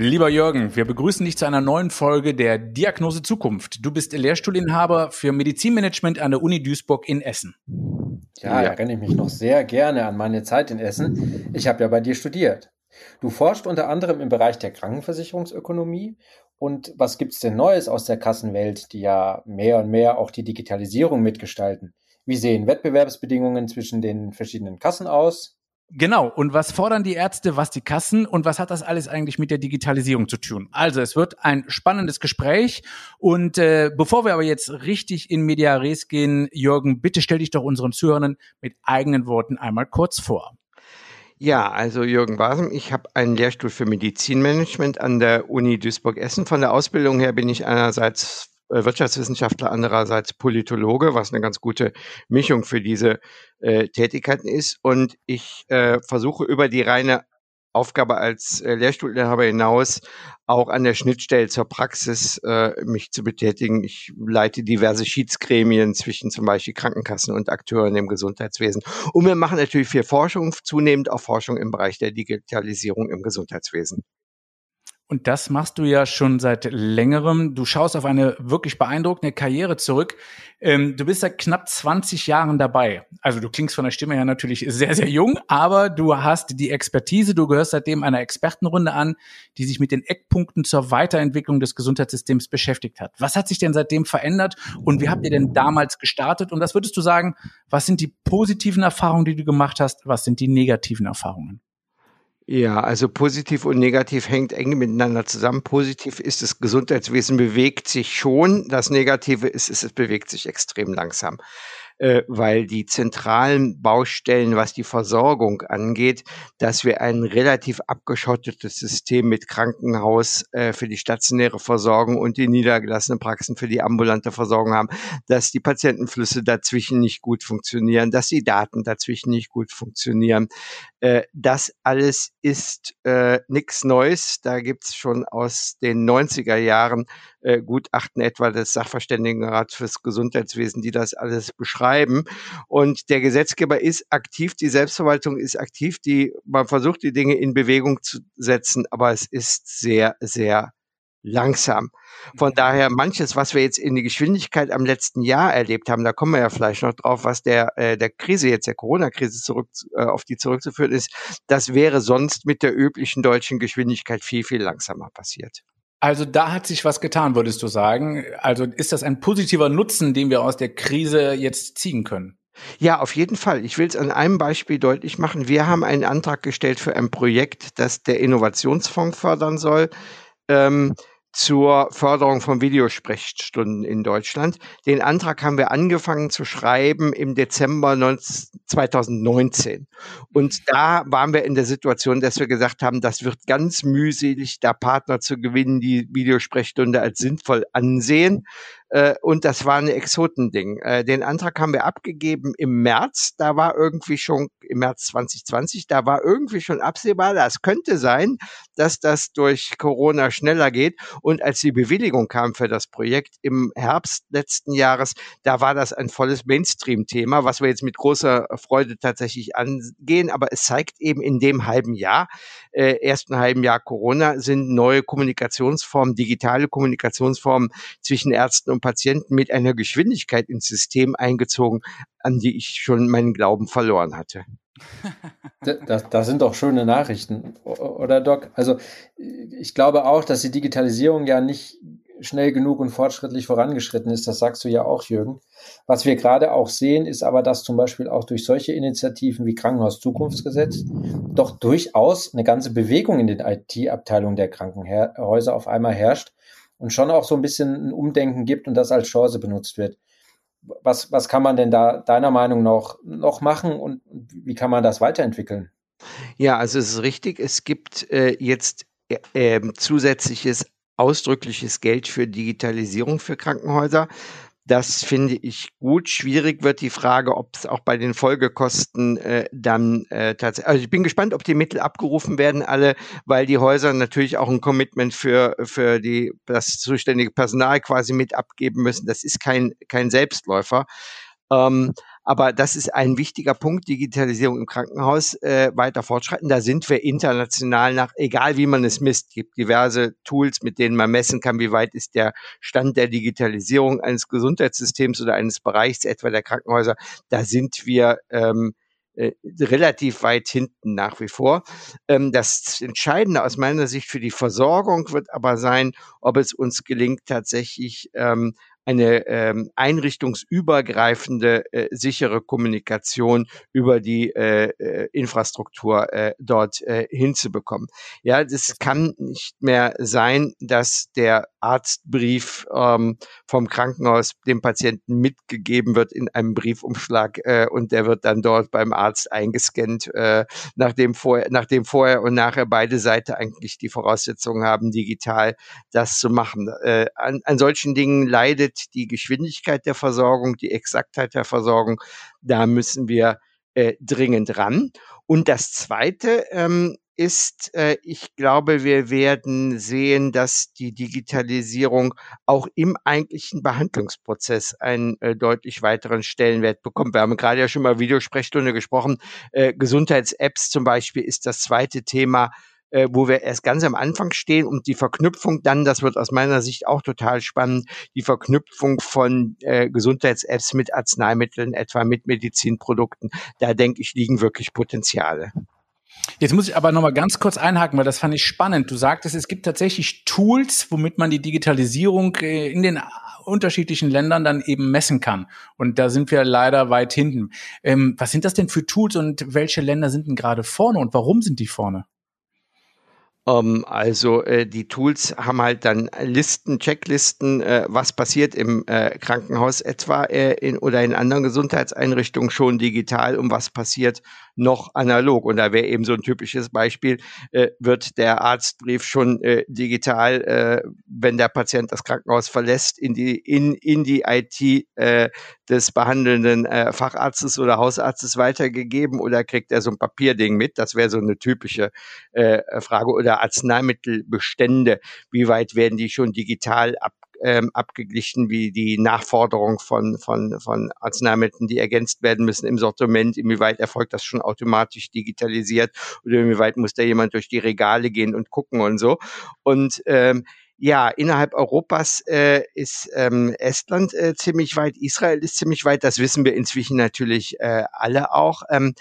Lieber Jürgen, wir begrüßen dich zu einer neuen Folge der Diagnose Zukunft. Du bist Lehrstuhlinhaber für Medizinmanagement an der Uni Duisburg in Essen. Ja, ja. erinnere ich mich noch sehr gerne an meine Zeit in Essen. Ich habe ja bei dir studiert. Du forschst unter anderem im Bereich der Krankenversicherungsökonomie. Und was gibt es denn Neues aus der Kassenwelt, die ja mehr und mehr auch die Digitalisierung mitgestalten? Wie sehen Wettbewerbsbedingungen zwischen den verschiedenen Kassen aus? Genau. Und was fordern die Ärzte, was die Kassen und was hat das alles eigentlich mit der Digitalisierung zu tun? Also es wird ein spannendes Gespräch. Und äh, bevor wir aber jetzt richtig in Media Res gehen, Jürgen, bitte stell dich doch unseren Zuhörern mit eigenen Worten einmal kurz vor. Ja, also Jürgen Basem, ich habe einen Lehrstuhl für Medizinmanagement an der Uni Duisburg-Essen. Von der Ausbildung her bin ich einerseits Wirtschaftswissenschaftler, andererseits Politologe, was eine ganz gute Mischung für diese äh, Tätigkeiten ist. Und ich äh, versuche über die reine Aufgabe als äh, Lehrstuhlinhaber hinaus auch an der Schnittstelle zur Praxis äh, mich zu betätigen. Ich leite diverse Schiedsgremien zwischen zum Beispiel Krankenkassen und Akteuren im Gesundheitswesen. Und wir machen natürlich viel Forschung, zunehmend auch Forschung im Bereich der Digitalisierung im Gesundheitswesen. Und das machst du ja schon seit längerem. Du schaust auf eine wirklich beeindruckende Karriere zurück. Ähm, du bist seit knapp 20 Jahren dabei. Also du klingst von der Stimme her natürlich sehr, sehr jung, aber du hast die Expertise. Du gehörst seitdem einer Expertenrunde an, die sich mit den Eckpunkten zur Weiterentwicklung des Gesundheitssystems beschäftigt hat. Was hat sich denn seitdem verändert und wie habt ihr denn damals gestartet? Und was würdest du sagen, was sind die positiven Erfahrungen, die du gemacht hast? Was sind die negativen Erfahrungen? Ja, also positiv und negativ hängt eng miteinander zusammen. Positiv ist, das Gesundheitswesen bewegt sich schon. Das Negative ist, es bewegt sich extrem langsam äh, weil die zentralen Baustellen, was die Versorgung angeht, dass wir ein relativ abgeschottetes System mit Krankenhaus äh, für die stationäre Versorgung und die niedergelassenen Praxen für die ambulante Versorgung haben, dass die Patientenflüsse dazwischen nicht gut funktionieren, dass die Daten dazwischen nicht gut funktionieren. Äh, das alles ist äh, nichts Neues. Da gibt's schon aus den 90er Jahren äh, Gutachten etwa des Sachverständigenrats fürs Gesundheitswesen, die das alles beschreiben. Und der Gesetzgeber ist aktiv, die Selbstverwaltung ist aktiv, die, man versucht die Dinge in Bewegung zu setzen, aber es ist sehr, sehr langsam. Von mhm. daher manches, was wir jetzt in die Geschwindigkeit am letzten Jahr erlebt haben, da kommen wir ja vielleicht noch drauf, was der äh, der Krise jetzt der Corona-Krise zurück äh, auf die zurückzuführen ist, das wäre sonst mit der üblichen deutschen Geschwindigkeit viel viel langsamer passiert. Also da hat sich was getan, würdest du sagen. Also ist das ein positiver Nutzen, den wir aus der Krise jetzt ziehen können? Ja, auf jeden Fall. Ich will es an einem Beispiel deutlich machen. Wir haben einen Antrag gestellt für ein Projekt, das der Innovationsfonds fördern soll. Ähm, zur Förderung von Videosprechstunden in Deutschland. Den Antrag haben wir angefangen zu schreiben im Dezember 2019. Und da waren wir in der Situation, dass wir gesagt haben, das wird ganz mühselig, da Partner zu gewinnen, die Videosprechstunde als sinnvoll ansehen. Äh, und das war ein Exotending. Äh, den Antrag haben wir abgegeben im März. Da war irgendwie schon, im März 2020, da war irgendwie schon absehbar, das könnte sein, dass das durch Corona schneller geht. Und als die Bewilligung kam für das Projekt im Herbst letzten Jahres, da war das ein volles Mainstream-Thema, was wir jetzt mit großer Freude tatsächlich angehen. Aber es zeigt eben in dem halben Jahr, äh, ersten halben Jahr Corona, sind neue Kommunikationsformen, digitale Kommunikationsformen zwischen Ärzten und und Patienten mit einer Geschwindigkeit ins System eingezogen, an die ich schon meinen Glauben verloren hatte. Das, das, sind doch schöne Nachrichten, oder Doc? Also ich glaube auch, dass die Digitalisierung ja nicht schnell genug und fortschrittlich vorangeschritten ist. Das sagst du ja auch, Jürgen. Was wir gerade auch sehen, ist aber, dass zum Beispiel auch durch solche Initiativen wie Krankenhaus Zukunftsgesetz doch durchaus eine ganze Bewegung in den IT-Abteilungen der Krankenhäuser auf einmal herrscht, und schon auch so ein bisschen ein Umdenken gibt und das als Chance benutzt wird. Was, was kann man denn da deiner Meinung nach noch machen und wie kann man das weiterentwickeln? Ja, also es ist richtig. Es gibt äh, jetzt äh, ähm, zusätzliches ausdrückliches Geld für Digitalisierung für Krankenhäuser. Das finde ich gut. Schwierig wird die Frage, ob es auch bei den Folgekosten äh, dann äh, tatsächlich. Also ich bin gespannt, ob die Mittel abgerufen werden, alle, weil die Häuser natürlich auch ein Commitment für, für die, das zuständige Personal quasi mit abgeben müssen. Das ist kein, kein Selbstläufer. Ähm, aber das ist ein wichtiger Punkt, Digitalisierung im Krankenhaus äh, weiter fortschreiten. Da sind wir international nach, egal wie man es misst, gibt diverse Tools, mit denen man messen kann, wie weit ist der Stand der Digitalisierung eines Gesundheitssystems oder eines Bereichs, etwa der Krankenhäuser. Da sind wir ähm, äh, relativ weit hinten nach wie vor. Ähm, das Entscheidende aus meiner Sicht für die Versorgung wird aber sein, ob es uns gelingt, tatsächlich ähm, eine ähm, einrichtungsübergreifende äh, sichere Kommunikation über die äh, äh, Infrastruktur äh, dort äh, hinzubekommen. Ja, das kann nicht mehr sein, dass der Arztbrief ähm, vom Krankenhaus dem Patienten mitgegeben wird in einem Briefumschlag äh, und der wird dann dort beim Arzt eingescannt, äh, nachdem, vorher, nachdem vorher und nachher beide Seiten eigentlich die Voraussetzungen haben, digital das zu machen. Äh, an, an solchen Dingen leidet die Geschwindigkeit der Versorgung, die Exaktheit der Versorgung. Da müssen wir äh, dringend ran. Und das Zweite ähm, ist, äh, ich glaube, wir werden sehen, dass die Digitalisierung auch im eigentlichen Behandlungsprozess einen äh, deutlich weiteren Stellenwert bekommt. Wir haben gerade ja schon mal Videosprechstunde gesprochen. Äh, Gesundheits-Apps zum Beispiel ist das zweite Thema, äh, wo wir erst ganz am Anfang stehen und die Verknüpfung dann, das wird aus meiner Sicht auch total spannend, die Verknüpfung von äh, Gesundheits-Apps mit Arzneimitteln, etwa mit Medizinprodukten, da denke ich, liegen wirklich Potenziale. Jetzt muss ich aber noch mal ganz kurz einhaken, weil das fand ich spannend. Du sagtest, es gibt tatsächlich Tools, womit man die Digitalisierung äh, in den unterschiedlichen Ländern dann eben messen kann. Und da sind wir leider weit hinten. Ähm, was sind das denn für Tools und welche Länder sind denn gerade vorne und warum sind die vorne? Ähm, also äh, die Tools haben halt dann Listen, Checklisten, äh, was passiert im äh, Krankenhaus etwa äh, in, oder in anderen Gesundheitseinrichtungen schon digital und was passiert noch analog. Und da wäre eben so ein typisches Beispiel, äh, wird der Arztbrief schon äh, digital, äh, wenn der Patient das Krankenhaus verlässt, in die, in, in die IT äh, des behandelnden äh, Facharztes oder Hausarztes weitergegeben oder kriegt er so ein Papierding mit? Das wäre so eine typische äh, Frage. Oder Arzneimittelbestände, wie weit werden die schon digital ab ähm, abgeglichen wie die Nachforderung von, von, von Arzneimitteln, die ergänzt werden müssen im Sortiment. Inwieweit erfolgt das schon automatisch digitalisiert oder inwieweit muss da jemand durch die Regale gehen und gucken und so. Und ähm, ja, innerhalb Europas äh, ist ähm, Estland äh, ziemlich weit, Israel ist ziemlich weit, das wissen wir inzwischen natürlich äh, alle auch. Ähm,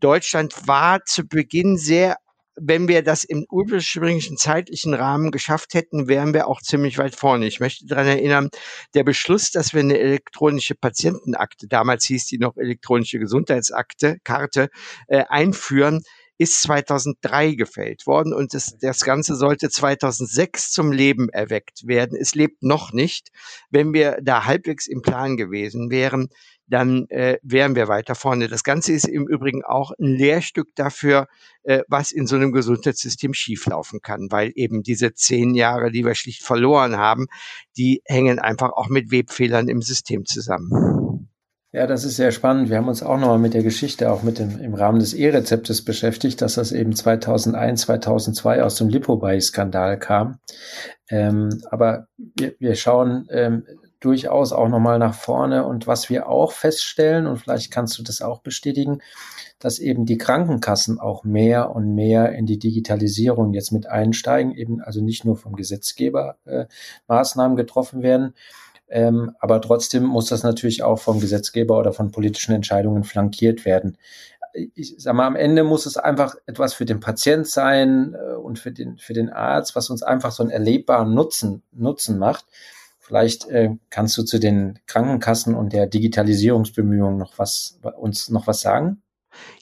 Deutschland war zu Beginn sehr wenn wir das im ursprünglichen zeitlichen Rahmen geschafft hätten, wären wir auch ziemlich weit vorne. Ich möchte daran erinnern, der Beschluss, dass wir eine elektronische Patientenakte, damals hieß die noch elektronische Gesundheitsakte, Karte, äh, einführen, ist 2003 gefällt worden und das, das Ganze sollte 2006 zum Leben erweckt werden. Es lebt noch nicht. Wenn wir da halbwegs im Plan gewesen wären, dann äh, wären wir weiter vorne. Das Ganze ist im Übrigen auch ein Lehrstück dafür, äh, was in so einem Gesundheitssystem schieflaufen kann, weil eben diese zehn Jahre, die wir schlicht verloren haben, die hängen einfach auch mit Webfehlern im System zusammen. Ja, das ist sehr spannend. Wir haben uns auch nochmal mit der Geschichte, auch mit dem, im Rahmen des E-Rezeptes beschäftigt, dass das eben 2001, 2002 aus dem Lipobuy-Skandal kam. Ähm, aber wir, wir schauen ähm, durchaus auch nochmal nach vorne und was wir auch feststellen, und vielleicht kannst du das auch bestätigen, dass eben die Krankenkassen auch mehr und mehr in die Digitalisierung jetzt mit einsteigen, eben also nicht nur vom Gesetzgeber äh, Maßnahmen getroffen werden, ähm, aber trotzdem muss das natürlich auch vom Gesetzgeber oder von politischen Entscheidungen flankiert werden. Ich sag mal, am Ende muss es einfach etwas für den Patient sein äh, und für den, für den Arzt, was uns einfach so einen erlebbaren Nutzen, Nutzen macht. Vielleicht äh, kannst du zu den Krankenkassen und der Digitalisierungsbemühungen noch was uns noch was sagen?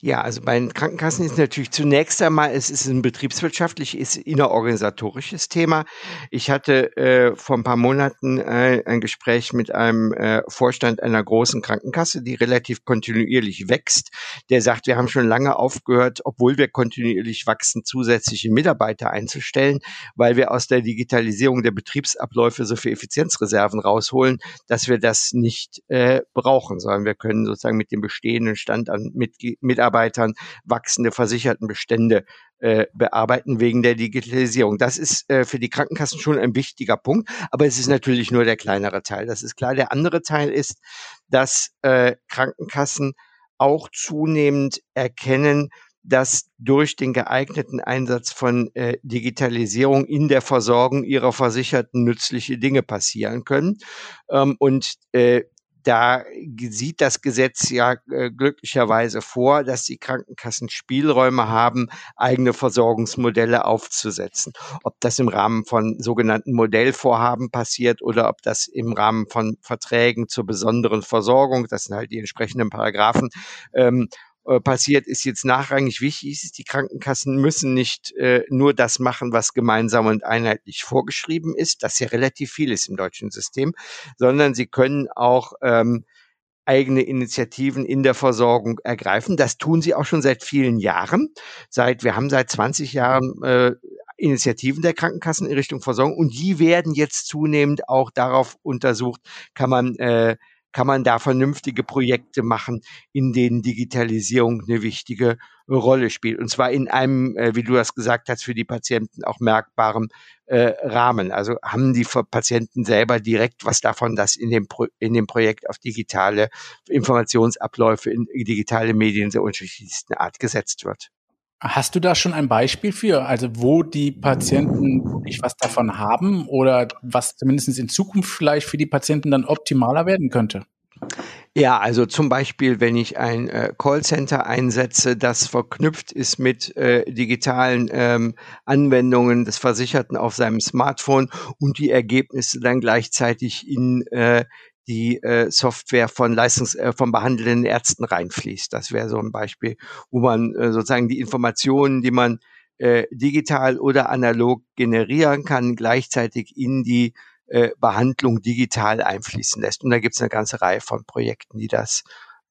Ja, also bei den Krankenkassen ist natürlich zunächst einmal, es ist ein betriebswirtschaftlich, ist innerorganisatorisches Thema. Ich hatte äh, vor ein paar Monaten äh, ein Gespräch mit einem äh, Vorstand einer großen Krankenkasse, die relativ kontinuierlich wächst. Der sagt, wir haben schon lange aufgehört, obwohl wir kontinuierlich wachsen, zusätzliche Mitarbeiter einzustellen, weil wir aus der Digitalisierung der Betriebsabläufe so viel Effizienzreserven rausholen, dass wir das nicht äh, brauchen, sondern wir können sozusagen mit dem bestehenden Stand an Mitglied Mitarbeitern wachsende Versichertenbestände äh, bearbeiten wegen der Digitalisierung. Das ist äh, für die Krankenkassen schon ein wichtiger Punkt, aber es ist natürlich nur der kleinere Teil. Das ist klar. Der andere Teil ist, dass äh, Krankenkassen auch zunehmend erkennen, dass durch den geeigneten Einsatz von äh, Digitalisierung in der Versorgung ihrer Versicherten nützliche Dinge passieren können. Ähm, und äh, da sieht das Gesetz ja äh, glücklicherweise vor, dass die Krankenkassen Spielräume haben, eigene Versorgungsmodelle aufzusetzen. Ob das im Rahmen von sogenannten Modellvorhaben passiert oder ob das im Rahmen von Verträgen zur besonderen Versorgung, das sind halt die entsprechenden Paragraphen, ähm, äh, passiert, ist jetzt nachrangig wichtig. Die Krankenkassen müssen nicht äh, nur das machen, was gemeinsam und einheitlich vorgeschrieben ist, das ja relativ viel ist im deutschen System, sondern sie können auch ähm, eigene Initiativen in der Versorgung ergreifen. Das tun sie auch schon seit vielen Jahren. Seit wir haben seit 20 Jahren äh, Initiativen der Krankenkassen in Richtung Versorgung und die werden jetzt zunehmend auch darauf untersucht, kann man äh, kann man da vernünftige Projekte machen, in denen Digitalisierung eine wichtige Rolle spielt. Und zwar in einem, äh, wie du das gesagt hast, für die Patienten auch merkbaren äh, Rahmen. Also haben die Patienten selber direkt was davon, dass in dem, Pro in dem Projekt auf digitale Informationsabläufe, in digitale Medien der unterschiedlichsten Art gesetzt wird. Hast du da schon ein Beispiel für, also wo die Patienten wirklich was davon haben oder was zumindest in Zukunft vielleicht für die Patienten dann optimaler werden könnte? Ja, also zum Beispiel, wenn ich ein äh, Callcenter einsetze, das verknüpft ist mit äh, digitalen ähm, Anwendungen des Versicherten auf seinem Smartphone und die Ergebnisse dann gleichzeitig in äh, die äh, Software von Leistungs äh, von behandelnden Ärzten reinfließt. Das wäre so ein Beispiel, wo man äh, sozusagen die Informationen, die man äh, digital oder analog generieren kann, gleichzeitig in die äh, Behandlung digital einfließen lässt. Und da gibt es eine ganze Reihe von Projekten, die das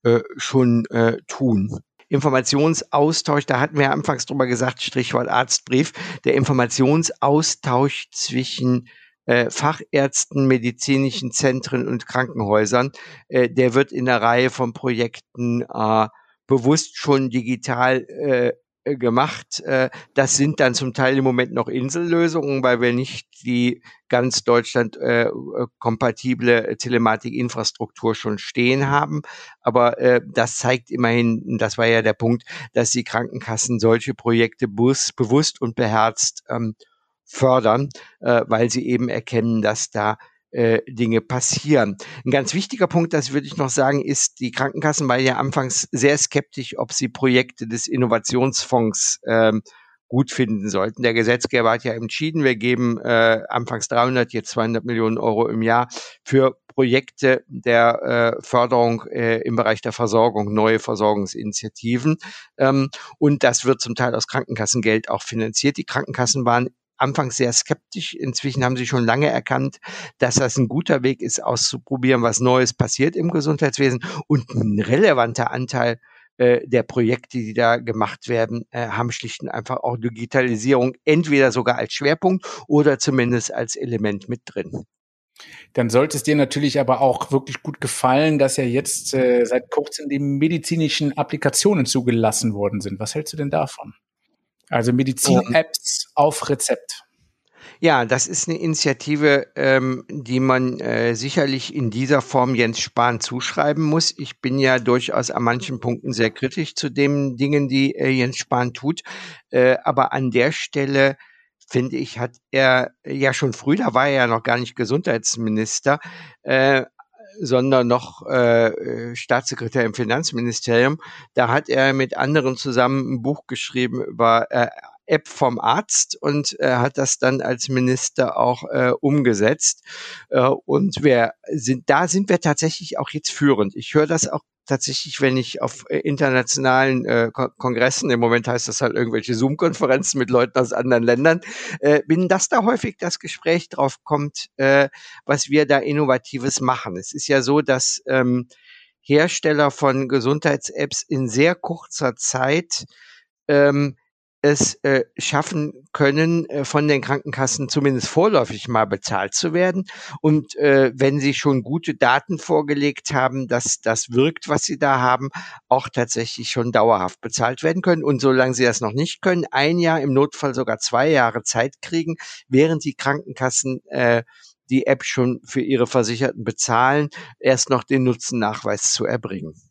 äh, schon äh, tun. Informationsaustausch, da hatten wir anfangs drüber gesagt, Strichwort Arztbrief, der Informationsaustausch zwischen äh, Fachärzten, medizinischen Zentren und Krankenhäusern. Äh, der wird in einer Reihe von Projekten äh, bewusst schon digital äh, gemacht. Äh, das sind dann zum Teil im Moment noch Insellösungen, weil wir nicht die ganz Deutschland äh, kompatible Telematikinfrastruktur schon stehen haben. Aber äh, das zeigt immerhin, das war ja der Punkt, dass die Krankenkassen solche Projekte bewusst und beherzt ähm, fördern, äh, weil sie eben erkennen, dass da äh, Dinge passieren. Ein ganz wichtiger Punkt, das würde ich noch sagen, ist, die Krankenkassen waren ja anfangs sehr skeptisch, ob sie Projekte des Innovationsfonds ähm, gut finden sollten. Der Gesetzgeber hat ja entschieden, wir geben äh, anfangs 300, jetzt 200 Millionen Euro im Jahr für Projekte der äh, Förderung äh, im Bereich der Versorgung, neue Versorgungsinitiativen. Ähm, und das wird zum Teil aus Krankenkassengeld auch finanziert. Die Krankenkassen waren anfangs sehr skeptisch. Inzwischen haben sie schon lange erkannt, dass das ein guter Weg ist, auszuprobieren, was Neues passiert im Gesundheitswesen. Und ein relevanter Anteil äh, der Projekte, die da gemacht werden, äh, haben schlicht und einfach auch Digitalisierung entweder sogar als Schwerpunkt oder zumindest als Element mit drin. Dann sollte es dir natürlich aber auch wirklich gut gefallen, dass ja jetzt äh, seit kurzem die medizinischen Applikationen zugelassen worden sind. Was hältst du denn davon? Also Medizin-Apps auf Rezept. Ja, das ist eine Initiative, ähm, die man äh, sicherlich in dieser Form Jens Spahn zuschreiben muss. Ich bin ja durchaus an manchen Punkten sehr kritisch zu den Dingen, die äh, Jens Spahn tut. Äh, aber an der Stelle finde ich, hat er ja schon früh, da war er ja noch gar nicht Gesundheitsminister, äh, sondern noch äh, Staatssekretär im Finanzministerium. Da hat er mit anderen zusammen ein Buch geschrieben über äh, App vom Arzt und äh, hat das dann als Minister auch äh, umgesetzt. Äh, und wir sind, da sind wir tatsächlich auch jetzt führend. Ich höre das auch tatsächlich, wenn ich auf äh, internationalen äh, Kongressen, im Moment heißt das halt irgendwelche Zoom-Konferenzen mit Leuten aus anderen Ländern, äh, bin, dass da häufig das Gespräch drauf kommt, äh, was wir da Innovatives machen. Es ist ja so, dass ähm, Hersteller von Gesundheits-Apps in sehr kurzer Zeit ähm, es äh, schaffen können, äh, von den Krankenkassen zumindest vorläufig mal bezahlt zu werden. Und äh, wenn sie schon gute Daten vorgelegt haben, dass das wirkt, was sie da haben, auch tatsächlich schon dauerhaft bezahlt werden können. Und solange sie das noch nicht können, ein Jahr, im Notfall sogar zwei Jahre Zeit kriegen, während die Krankenkassen äh, die App schon für ihre Versicherten bezahlen, erst noch den Nutzennachweis zu erbringen.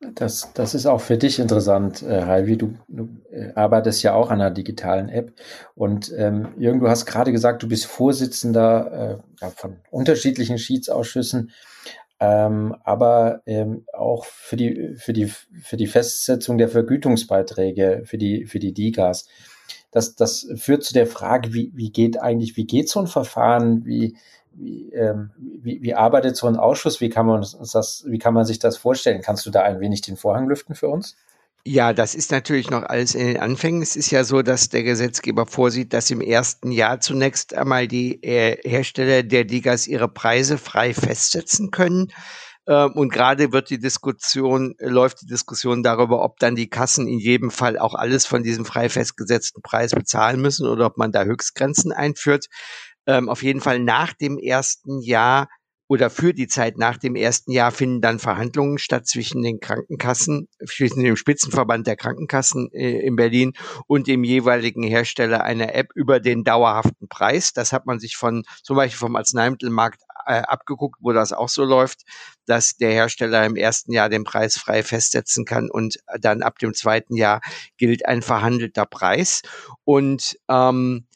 Das, das ist auch für dich interessant, äh, Halvi. Du, du äh, arbeitest ja auch an einer digitalen App. Und ähm, Jürgen, du hast gerade gesagt, du bist Vorsitzender äh, ja, von unterschiedlichen Schiedsausschüssen, ähm, aber ähm, auch für die, für, die, für die Festsetzung der Vergütungsbeiträge für die, für die DIGAs. Das, das führt zu der Frage, wie, wie geht eigentlich, wie geht so ein Verfahren? Wie, wie, ähm, wie, wie arbeitet so ein Ausschuss? Wie kann man das, wie kann man sich das vorstellen? Kannst du da ein wenig den Vorhang lüften für uns? Ja, das ist natürlich noch alles in den Anfängen. Es ist ja so, dass der Gesetzgeber vorsieht, dass im ersten Jahr zunächst einmal die äh, Hersteller der Digas ihre Preise frei festsetzen können. Ähm, und gerade wird die Diskussion, läuft die Diskussion darüber, ob dann die Kassen in jedem Fall auch alles von diesem frei festgesetzten Preis bezahlen müssen oder ob man da Höchstgrenzen einführt ähm, auf jeden Fall nach dem ersten Jahr oder für die Zeit nach dem ersten Jahr finden dann Verhandlungen statt zwischen den Krankenkassen, zwischen dem Spitzenverband der Krankenkassen äh, in Berlin und dem jeweiligen Hersteller einer App über den dauerhaften Preis. Das hat man sich von zum Beispiel vom Arzneimittelmarkt äh, abgeguckt, wo das auch so läuft, dass der Hersteller im ersten Jahr den Preis frei festsetzen kann und dann ab dem zweiten Jahr gilt ein verhandelter Preis. Und ähm,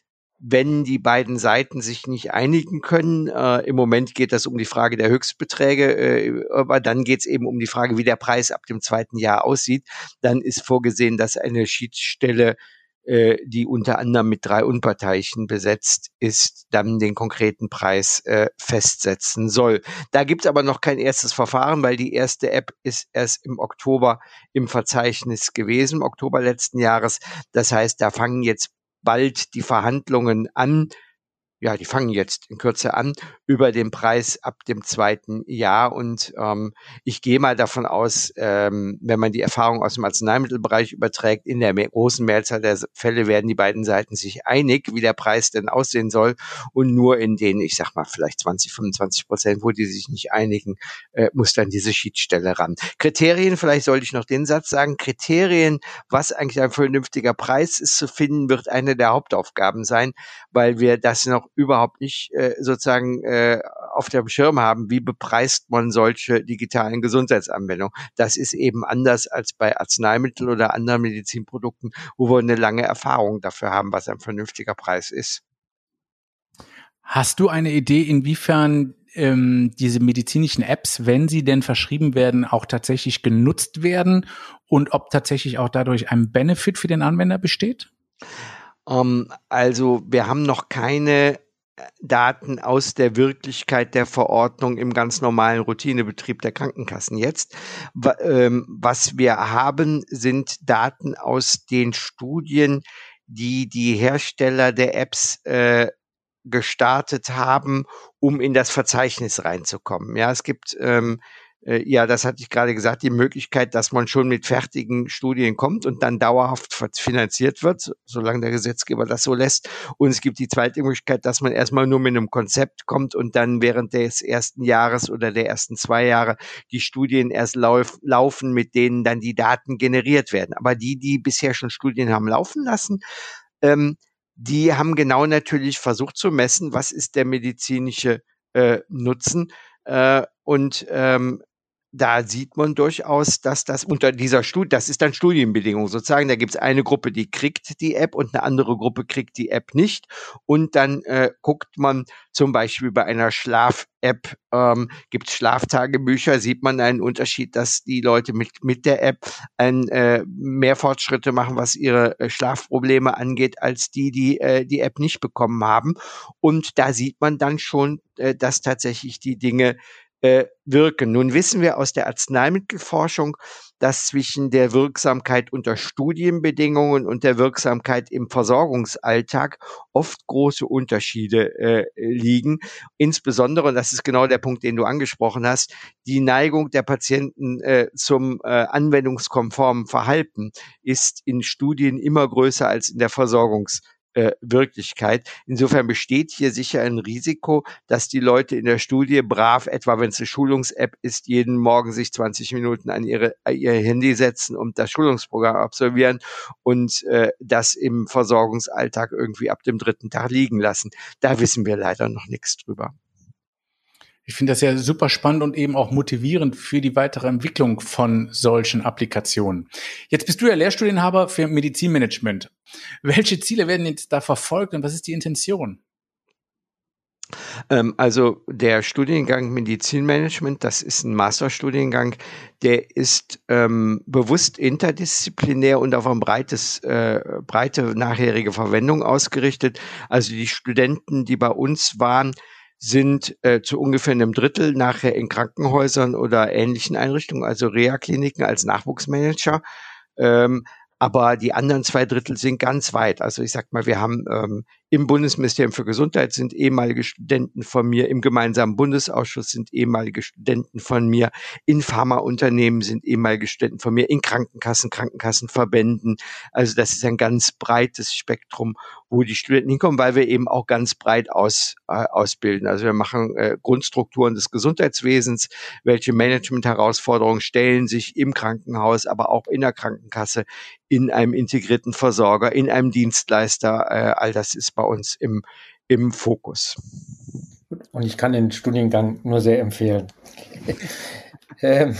wenn die beiden Seiten sich nicht einigen können. Äh, Im Moment geht das um die Frage der Höchstbeträge, äh, aber dann geht es eben um die Frage, wie der Preis ab dem zweiten Jahr aussieht. Dann ist vorgesehen, dass eine Schiedsstelle äh, die unter anderem mit drei Unparteiischen besetzt ist, dann den konkreten Preis äh, festsetzen soll. Da gibt es aber noch kein erstes Verfahren, weil die erste App ist erst im Oktober im Verzeichnis gewesen, Oktober letzten Jahres. Das heißt, da fangen jetzt bald die Verhandlungen an ja, die fangen jetzt in Kürze an, über den Preis ab dem zweiten Jahr. Und ähm, ich gehe mal davon aus, ähm, wenn man die Erfahrung aus dem Arzneimittelbereich überträgt, in der großen Mehrzahl der Fälle werden die beiden Seiten sich einig, wie der Preis denn aussehen soll. Und nur in den, ich sag mal, vielleicht 20, 25 Prozent, wo die sich nicht einigen, äh, muss dann diese Schiedsstelle ran. Kriterien, vielleicht sollte ich noch den Satz sagen, Kriterien, was eigentlich ein vernünftiger Preis ist zu finden, wird eine der Hauptaufgaben sein, weil wir das noch überhaupt nicht äh, sozusagen äh, auf dem Schirm haben, wie bepreist man solche digitalen Gesundheitsanwendungen. Das ist eben anders als bei Arzneimitteln oder anderen Medizinprodukten, wo wir eine lange Erfahrung dafür haben, was ein vernünftiger Preis ist. Hast du eine Idee, inwiefern ähm, diese medizinischen Apps, wenn sie denn verschrieben werden, auch tatsächlich genutzt werden und ob tatsächlich auch dadurch ein Benefit für den Anwender besteht? Um, ähm, also wir haben noch keine Daten aus der Wirklichkeit der Verordnung im ganz normalen Routinebetrieb der Krankenkassen jetzt. Ähm, was wir haben, sind Daten aus den Studien, die die Hersteller der Apps äh, gestartet haben, um in das Verzeichnis reinzukommen. Ja, es gibt ähm, äh, ja, das hatte ich gerade gesagt, die Möglichkeit, dass man schon mit fertigen Studien kommt und dann dauerhaft finanziert wird, solange der Gesetzgeber das so lässt. Und es gibt die zweite Möglichkeit, dass man erstmal nur mit einem Konzept kommt und dann während des ersten Jahres oder der ersten zwei Jahre die Studien erst lauf, laufen, mit denen dann die Daten generiert werden. Aber die, die bisher schon Studien haben laufen lassen, ähm, die haben genau natürlich versucht zu messen, was ist der medizinische äh, Nutzen. Äh, und ähm, da sieht man durchaus, dass das unter dieser Studie, das ist dann Studienbedingung sozusagen, da gibt es eine Gruppe, die kriegt die App und eine andere Gruppe kriegt die App nicht. Und dann äh, guckt man zum Beispiel bei einer Schlaf-App, ähm, gibt es Schlaftagebücher, sieht man einen Unterschied, dass die Leute mit, mit der App ein, äh, mehr Fortschritte machen, was ihre äh, Schlafprobleme angeht, als die, die äh, die App nicht bekommen haben. Und da sieht man dann schon, äh, dass tatsächlich die Dinge äh, wirken. Nun wissen wir aus der Arzneimittelforschung, dass zwischen der Wirksamkeit unter Studienbedingungen und der Wirksamkeit im Versorgungsalltag oft große Unterschiede äh, liegen. Insbesondere, und das ist genau der Punkt, den du angesprochen hast, die Neigung der Patienten äh, zum äh, anwendungskonformen Verhalten ist in Studien immer größer als in der Versorgungs äh, Wirklichkeit. Insofern besteht hier sicher ein Risiko, dass die Leute in der Studie brav, etwa wenn es eine Schulungs-App ist, jeden Morgen sich 20 Minuten an ihre, ihr Handy setzen und das Schulungsprogramm absolvieren und äh, das im Versorgungsalltag irgendwie ab dem dritten Tag liegen lassen. Da wissen wir leider noch nichts drüber. Ich finde das ja super spannend und eben auch motivierend für die weitere Entwicklung von solchen Applikationen. Jetzt bist du ja Lehrstudienhaber für Medizinmanagement. Welche Ziele werden jetzt da verfolgt und was ist die Intention? Ähm, also der Studiengang Medizinmanagement, das ist ein Masterstudiengang, der ist ähm, bewusst interdisziplinär und auf eine breites, äh, breite nachherige Verwendung ausgerichtet. Also die Studenten, die bei uns waren, sind äh, zu ungefähr einem Drittel nachher in Krankenhäusern oder ähnlichen Einrichtungen, also Reha-Kliniken als Nachwuchsmanager. Ähm, aber die anderen zwei Drittel sind ganz weit. Also ich sag mal, wir haben ähm, im Bundesministerium für Gesundheit sind ehemalige Studenten von mir, im gemeinsamen Bundesausschuss sind ehemalige Studenten von mir, in Pharmaunternehmen sind ehemalige Studenten von mir, in Krankenkassen, Krankenkassenverbänden. Also das ist ein ganz breites Spektrum, wo die Studenten hinkommen, weil wir eben auch ganz breit aus, äh, ausbilden. Also wir machen äh, Grundstrukturen des Gesundheitswesens, welche Management-Herausforderungen stellen sich im Krankenhaus, aber auch in der Krankenkasse, in einem integrierten Versorger, in einem Dienstleister. Äh, all das ist bei bei uns im, im Fokus. Und ich kann den Studiengang nur sehr empfehlen. ähm,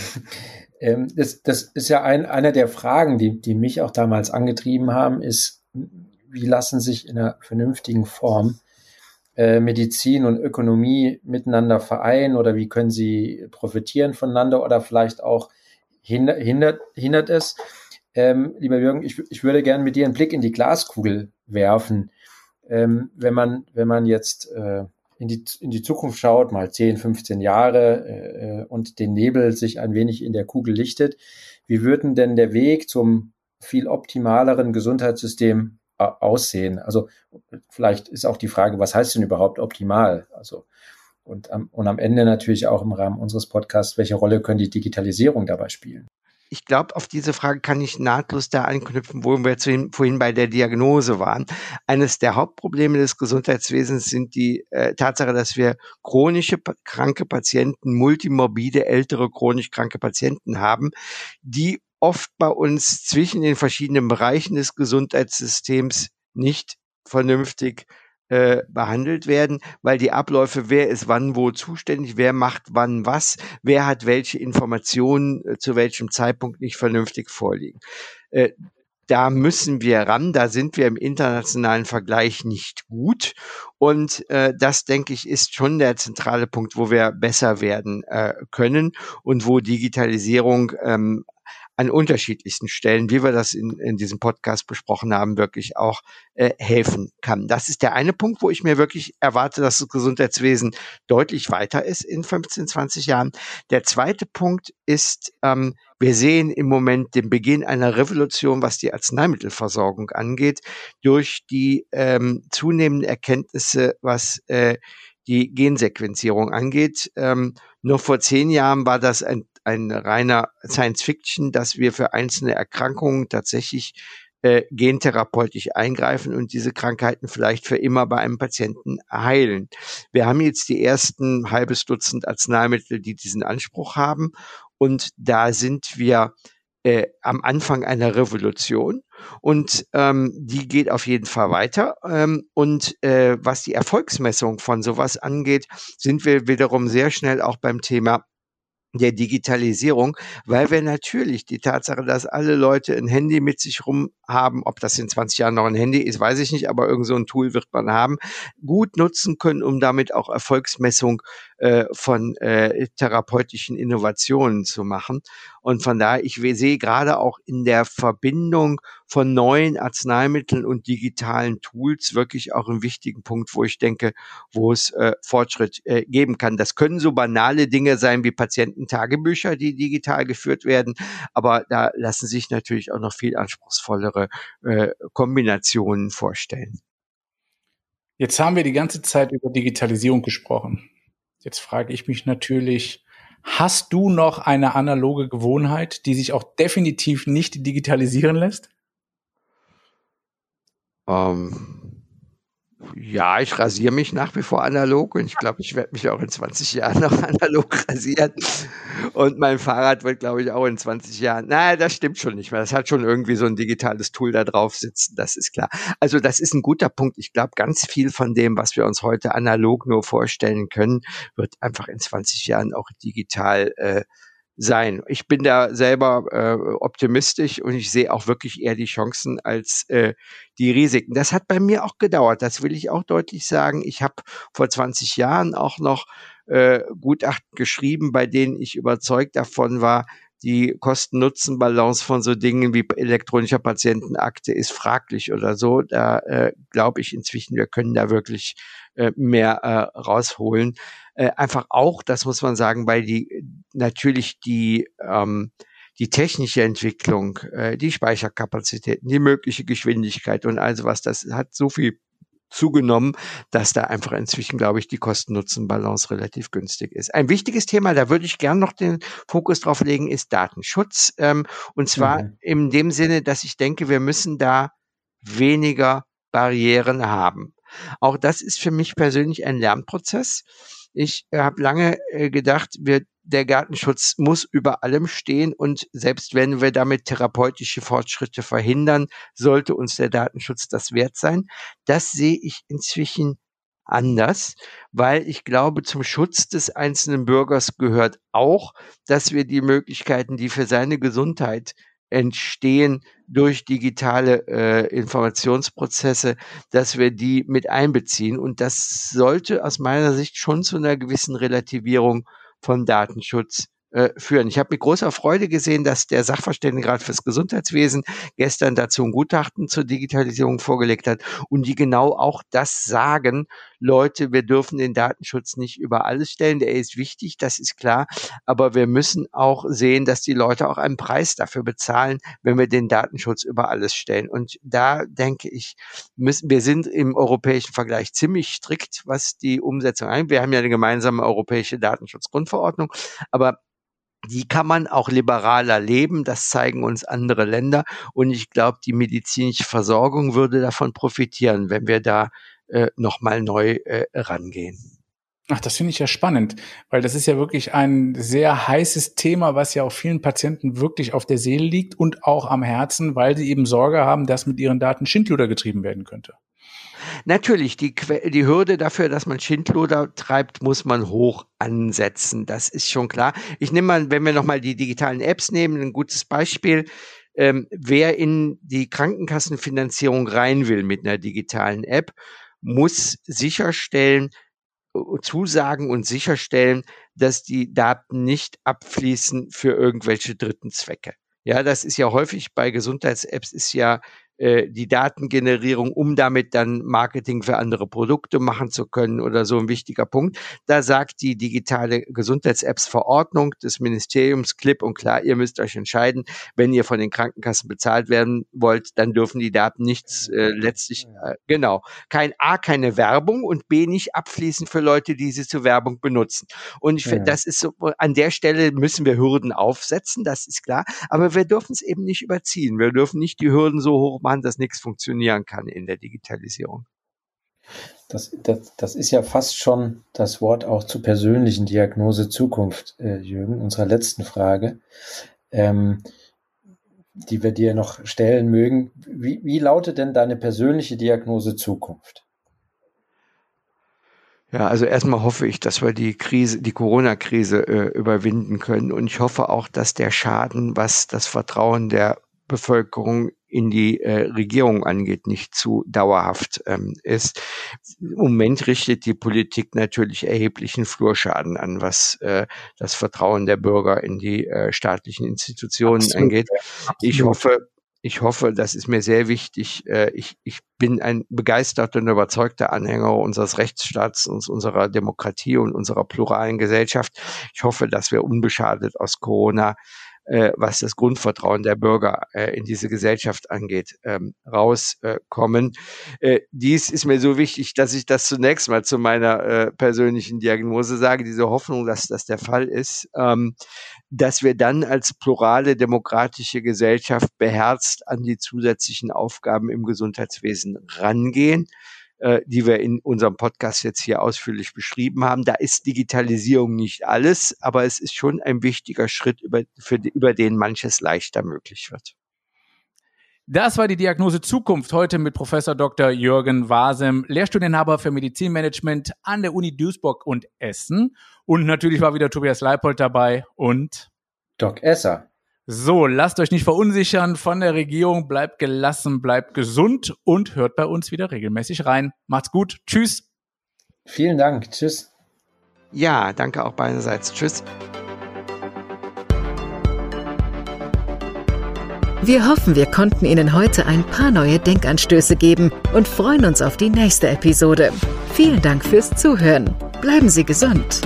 ähm, das, das, ist ja ein, einer der Fragen, die, die mich auch damals angetrieben haben, ist, wie lassen sich in einer vernünftigen Form äh, Medizin und Ökonomie miteinander vereinen oder wie können sie profitieren voneinander oder vielleicht auch hindert, hindert, hindert es. Ähm, lieber Jürgen, ich, ich würde gerne mit dir einen Blick in die Glaskugel werfen ähm, wenn man, wenn man jetzt äh, in, die, in die Zukunft schaut, mal 10, 15 Jahre äh, äh, und den Nebel sich ein wenig in der Kugel lichtet, wie würden denn der Weg zum viel optimaleren Gesundheitssystem äh, aussehen? Also vielleicht ist auch die Frage, was heißt denn überhaupt optimal? Also und am, und am Ende natürlich auch im Rahmen unseres Podcasts, welche Rolle können die Digitalisierung dabei spielen? Ich glaube, auf diese Frage kann ich nahtlos da anknüpfen, wo wir zu, vorhin bei der Diagnose waren. Eines der Hauptprobleme des Gesundheitswesens sind die äh, Tatsache, dass wir chronische kranke Patienten, multimorbide, ältere chronisch kranke Patienten haben, die oft bei uns zwischen den verschiedenen Bereichen des Gesundheitssystems nicht vernünftig äh, behandelt werden, weil die Abläufe, wer ist wann wo zuständig, wer macht wann was, wer hat welche Informationen äh, zu welchem Zeitpunkt nicht vernünftig vorliegen. Äh, da müssen wir ran, da sind wir im internationalen Vergleich nicht gut. Und das, denke ich, ist schon der zentrale Punkt, wo wir besser werden können und wo Digitalisierung ähm, an unterschiedlichsten Stellen, wie wir das in, in diesem Podcast besprochen haben, wirklich auch äh, helfen kann. Das ist der eine Punkt, wo ich mir wirklich erwarte, dass das Gesundheitswesen deutlich weiter ist in 15, 20 Jahren. Der zweite Punkt ist, ähm, wir sehen im Moment den Beginn einer Revolution, was die Arzneimittelversorgung angeht, durch die ähm, zunehmenden Erkenntnisse, was äh, die Gensequenzierung angeht. Ähm, nur vor zehn Jahren war das ein ein reiner Science Fiction, dass wir für einzelne Erkrankungen tatsächlich äh, gentherapeutisch eingreifen und diese Krankheiten vielleicht für immer bei einem Patienten heilen. Wir haben jetzt die ersten halbes Dutzend Arzneimittel, die diesen Anspruch haben. Und da sind wir äh, am Anfang einer Revolution und ähm, die geht auf jeden Fall weiter. Ähm, und äh, was die Erfolgsmessung von sowas angeht, sind wir wiederum sehr schnell auch beim Thema der Digitalisierung, weil wir natürlich die Tatsache, dass alle Leute ein Handy mit sich rum haben, ob das in 20 Jahren noch ein Handy ist, weiß ich nicht, aber irgend so ein Tool wird man haben, gut nutzen können, um damit auch Erfolgsmessung äh, von äh, therapeutischen Innovationen zu machen. Und von daher, ich sehe gerade auch in der Verbindung von neuen Arzneimitteln und digitalen Tools wirklich auch einen wichtigen Punkt, wo ich denke, wo es äh, Fortschritt äh, geben kann. Das können so banale Dinge sein wie Patiententagebücher, die digital geführt werden, aber da lassen sich natürlich auch noch viel anspruchsvollere äh, Kombinationen vorstellen. Jetzt haben wir die ganze Zeit über Digitalisierung gesprochen. Jetzt frage ich mich natürlich, hast du noch eine analoge Gewohnheit, die sich auch definitiv nicht digitalisieren lässt? Ähm, ja, ich rasiere mich nach wie vor analog und ich glaube, ich werde mich auch in 20 Jahren noch analog rasieren. Und mein Fahrrad wird, glaube ich, auch in 20 Jahren. Nein, das stimmt schon nicht mehr. Das hat schon irgendwie so ein digitales Tool da drauf sitzen, das ist klar. Also das ist ein guter Punkt. Ich glaube, ganz viel von dem, was wir uns heute analog nur vorstellen können, wird einfach in 20 Jahren auch digital äh, sein. Ich bin da selber äh, optimistisch und ich sehe auch wirklich eher die Chancen als äh, die Risiken. Das hat bei mir auch gedauert, das will ich auch deutlich sagen. Ich habe vor 20 Jahren auch noch äh, Gutachten geschrieben, bei denen ich überzeugt davon war, die Kosten-Nutzen-Balance von so Dingen wie elektronischer Patientenakte ist fraglich oder so. Da äh, glaube ich inzwischen, wir können da wirklich äh, mehr äh, rausholen. Äh, einfach auch, das muss man sagen, weil die natürlich die ähm, die technische Entwicklung, äh, die Speicherkapazitäten, die mögliche Geschwindigkeit und also was, das hat so viel zugenommen, dass da einfach inzwischen, glaube ich, die Kosten-Nutzen-Balance relativ günstig ist. Ein wichtiges Thema, da würde ich gern noch den Fokus drauf legen, ist Datenschutz. Ähm, und zwar mhm. in dem Sinne, dass ich denke, wir müssen da weniger Barrieren haben. Auch das ist für mich persönlich ein Lernprozess. Ich habe lange äh, gedacht, wir, der Gartenschutz muss über allem stehen und selbst wenn wir damit therapeutische Fortschritte verhindern, sollte uns der Datenschutz das wert sein. Das sehe ich inzwischen anders, weil ich glaube, zum Schutz des einzelnen Bürgers gehört auch, dass wir die Möglichkeiten, die für seine Gesundheit entstehen durch digitale äh, Informationsprozesse, dass wir die mit einbeziehen. Und das sollte aus meiner Sicht schon zu einer gewissen Relativierung von Datenschutz äh, führen. Ich habe mit großer Freude gesehen, dass der Sachverständigenrat fürs Gesundheitswesen gestern dazu ein Gutachten zur Digitalisierung vorgelegt hat und die genau auch das sagen, Leute, wir dürfen den Datenschutz nicht über alles stellen, der ist wichtig, das ist klar, aber wir müssen auch sehen, dass die Leute auch einen Preis dafür bezahlen, wenn wir den Datenschutz über alles stellen. Und da denke ich, müssen, wir sind im europäischen Vergleich ziemlich strikt, was die Umsetzung angeht. Wir haben ja eine gemeinsame europäische Datenschutzgrundverordnung, aber die kann man auch liberaler leben. Das zeigen uns andere Länder. Und ich glaube, die medizinische Versorgung würde davon profitieren, wenn wir da äh, nochmal neu äh, rangehen. Ach, das finde ich ja spannend, weil das ist ja wirklich ein sehr heißes Thema, was ja auch vielen Patienten wirklich auf der Seele liegt und auch am Herzen, weil sie eben Sorge haben, dass mit ihren Daten Schindluder getrieben werden könnte. Natürlich, die, die Hürde dafür, dass man Schindluder treibt, muss man hoch ansetzen. Das ist schon klar. Ich nehme mal, wenn wir nochmal die digitalen Apps nehmen, ein gutes Beispiel. Ähm, wer in die Krankenkassenfinanzierung rein will mit einer digitalen App, muss sicherstellen, äh, zusagen und sicherstellen, dass die Daten nicht abfließen für irgendwelche dritten Zwecke. Ja, das ist ja häufig bei Gesundheits-Apps ist ja äh, die Datengenerierung, um damit dann Marketing für andere Produkte machen zu können oder so ein wichtiger Punkt. Da sagt die digitale Gesundheits-Apps-Verordnung des Ministeriums klipp und klar, ihr müsst euch entscheiden, wenn ihr von den Krankenkassen bezahlt werden wollt, dann dürfen die Daten nichts äh, letztlich, äh, genau, kein A, keine Werbung und B, nicht abfließen für Leute, die sie zur Werbung benutzen. Und ich finde, ja. das ist so, an der Stelle müssen wir Hürden aufsetzen, das ist klar, aber wir dürfen es eben nicht überziehen. Wir dürfen nicht die Hürden so hoch machen, dass nichts funktionieren kann in der Digitalisierung. Das, das, das ist ja fast schon das Wort auch zur persönlichen Diagnose Zukunft, äh, Jürgen, unserer letzten Frage, ähm, die wir dir noch stellen mögen. Wie, wie lautet denn deine persönliche Diagnose Zukunft? Ja, also erstmal hoffe ich, dass wir die Krise, die Corona-Krise äh, überwinden können. Und ich hoffe auch, dass der Schaden, was das Vertrauen der Bevölkerung in die äh, Regierung angeht, nicht zu dauerhaft ähm, ist. Im Moment richtet die Politik natürlich erheblichen Flurschaden an, was äh, das Vertrauen der Bürger in die äh, staatlichen Institutionen Absolut. angeht. Ich hoffe, ich hoffe, das ist mir sehr wichtig. Äh, ich, ich bin ein begeisterter und überzeugter Anhänger unseres Rechtsstaats, unserer Demokratie und unserer pluralen Gesellschaft. Ich hoffe, dass wir unbeschadet aus Corona was das Grundvertrauen der Bürger äh, in diese Gesellschaft angeht, ähm, rauskommen. Äh, dies ist mir so wichtig, dass ich das zunächst mal zu meiner äh, persönlichen Diagnose sage, diese Hoffnung, dass das der Fall ist, ähm, dass wir dann als plurale demokratische Gesellschaft beherzt an die zusätzlichen Aufgaben im Gesundheitswesen rangehen äh, die wir in unserem Podcast jetzt hier ausführlich beschrieben haben. Da ist Digitalisierung nicht alles, aber es ist schon ein wichtiger Schritt, über, für, über den manches leichter möglich wird. Das war die Diagnose Zukunft heute mit Professor Dr. Jürgen Wasem, Lehrstudienhaber für Medizinmanagement an der Uni Duisburg und Essen. Und natürlich war wieder Tobias Leipold dabei und Doc Esser. So, lasst euch nicht verunsichern von der Regierung, bleibt gelassen, bleibt gesund und hört bei uns wieder regelmäßig rein. Macht's gut, tschüss. Vielen Dank, tschüss. Ja, danke auch beiderseits, tschüss. Wir hoffen, wir konnten Ihnen heute ein paar neue Denkanstöße geben und freuen uns auf die nächste Episode. Vielen Dank fürs Zuhören. Bleiben Sie gesund.